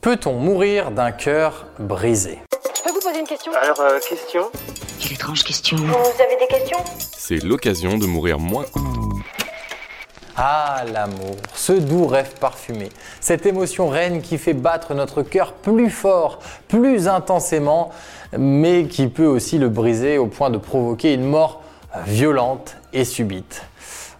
Peut-on mourir d'un cœur brisé Je peux vous poser une question? Alors, euh, question? Quelle étrange question. Vous avez des questions? C'est l'occasion de mourir moins. Ah, l'amour, ce doux rêve parfumé, cette émotion reine qui fait battre notre cœur plus fort, plus intensément, mais qui peut aussi le briser au point de provoquer une mort violente et subite.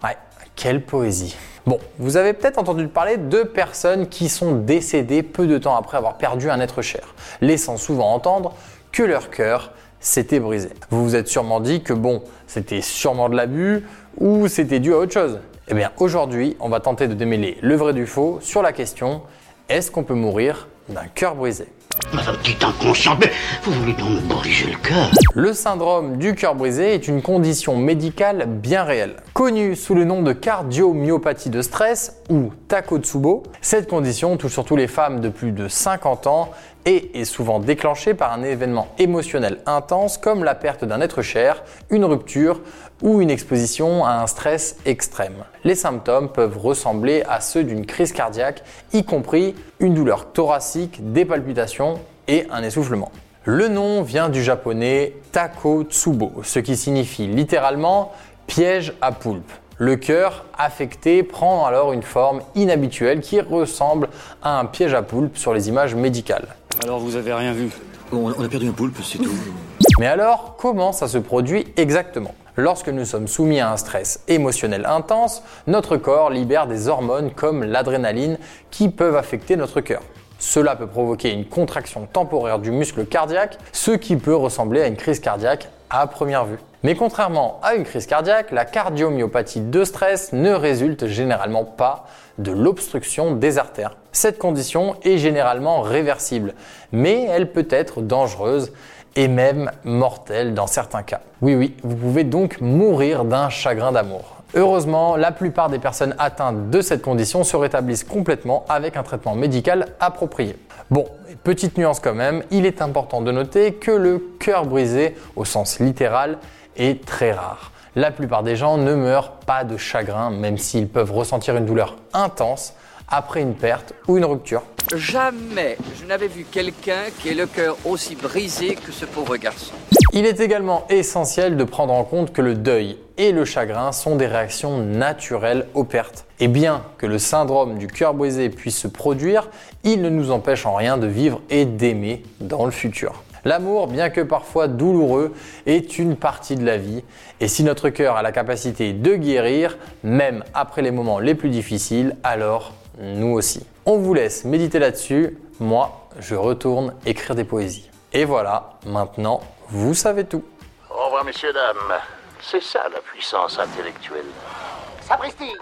Ouais, quelle poésie. Bon, vous avez peut-être entendu parler de personnes qui sont décédées peu de temps après avoir perdu un être cher, laissant souvent entendre que leur cœur s'était brisé. Vous vous êtes sûrement dit que bon, c'était sûrement de l'abus ou c'était dû à autre chose. Eh bien, aujourd'hui, on va tenter de démêler le vrai du faux sur la question est-ce qu'on peut mourir d'un cœur brisé Madame, petit inconscient, mais vous voulez donc me briser le cœur Le syndrome du cœur brisé est une condition médicale bien réelle. Connue sous le nom de cardiomyopathie de stress ou Takotsubo, cette condition touche surtout les femmes de plus de 50 ans et est souvent déclenchée par un événement émotionnel intense comme la perte d'un être cher, une rupture ou une exposition à un stress extrême. Les symptômes peuvent ressembler à ceux d'une crise cardiaque, y compris une douleur thoracique, des palpitations et un essoufflement. Le nom vient du japonais Takotsubo, ce qui signifie littéralement piège à poulpe. Le cœur affecté prend alors une forme inhabituelle qui ressemble à un piège à poulpe sur les images médicales. Alors vous avez rien vu? Bon, on a perdu un poulpe, c'est tout. Mais alors, comment ça se produit exactement? Lorsque nous sommes soumis à un stress émotionnel intense, notre corps libère des hormones comme l'adrénaline qui peuvent affecter notre cœur. Cela peut provoquer une contraction temporaire du muscle cardiaque, ce qui peut ressembler à une crise cardiaque à première vue. Mais contrairement à une crise cardiaque, la cardiomyopathie de stress ne résulte généralement pas de l'obstruction des artères. Cette condition est généralement réversible, mais elle peut être dangereuse et même mortelle dans certains cas. Oui oui, vous pouvez donc mourir d'un chagrin d'amour. Heureusement, la plupart des personnes atteintes de cette condition se rétablissent complètement avec un traitement médical approprié. Bon, petite nuance quand même, il est important de noter que le cœur brisé, au sens littéral, est très rare. La plupart des gens ne meurent pas de chagrin, même s'ils peuvent ressentir une douleur intense après une perte ou une rupture. Jamais je n'avais vu quelqu'un qui ait le cœur aussi brisé que ce pauvre garçon. Il est également essentiel de prendre en compte que le deuil et le chagrin sont des réactions naturelles aux pertes. Et bien que le syndrome du cœur brisé puisse se produire, il ne nous empêche en rien de vivre et d'aimer dans le futur. L'amour, bien que parfois douloureux, est une partie de la vie. Et si notre cœur a la capacité de guérir, même après les moments les plus difficiles, alors nous aussi. On vous laisse méditer là-dessus. Moi, je retourne écrire des poésies. Et voilà, maintenant, vous savez tout. Au revoir, messieurs, dames. C'est ça la puissance intellectuelle. Sapristi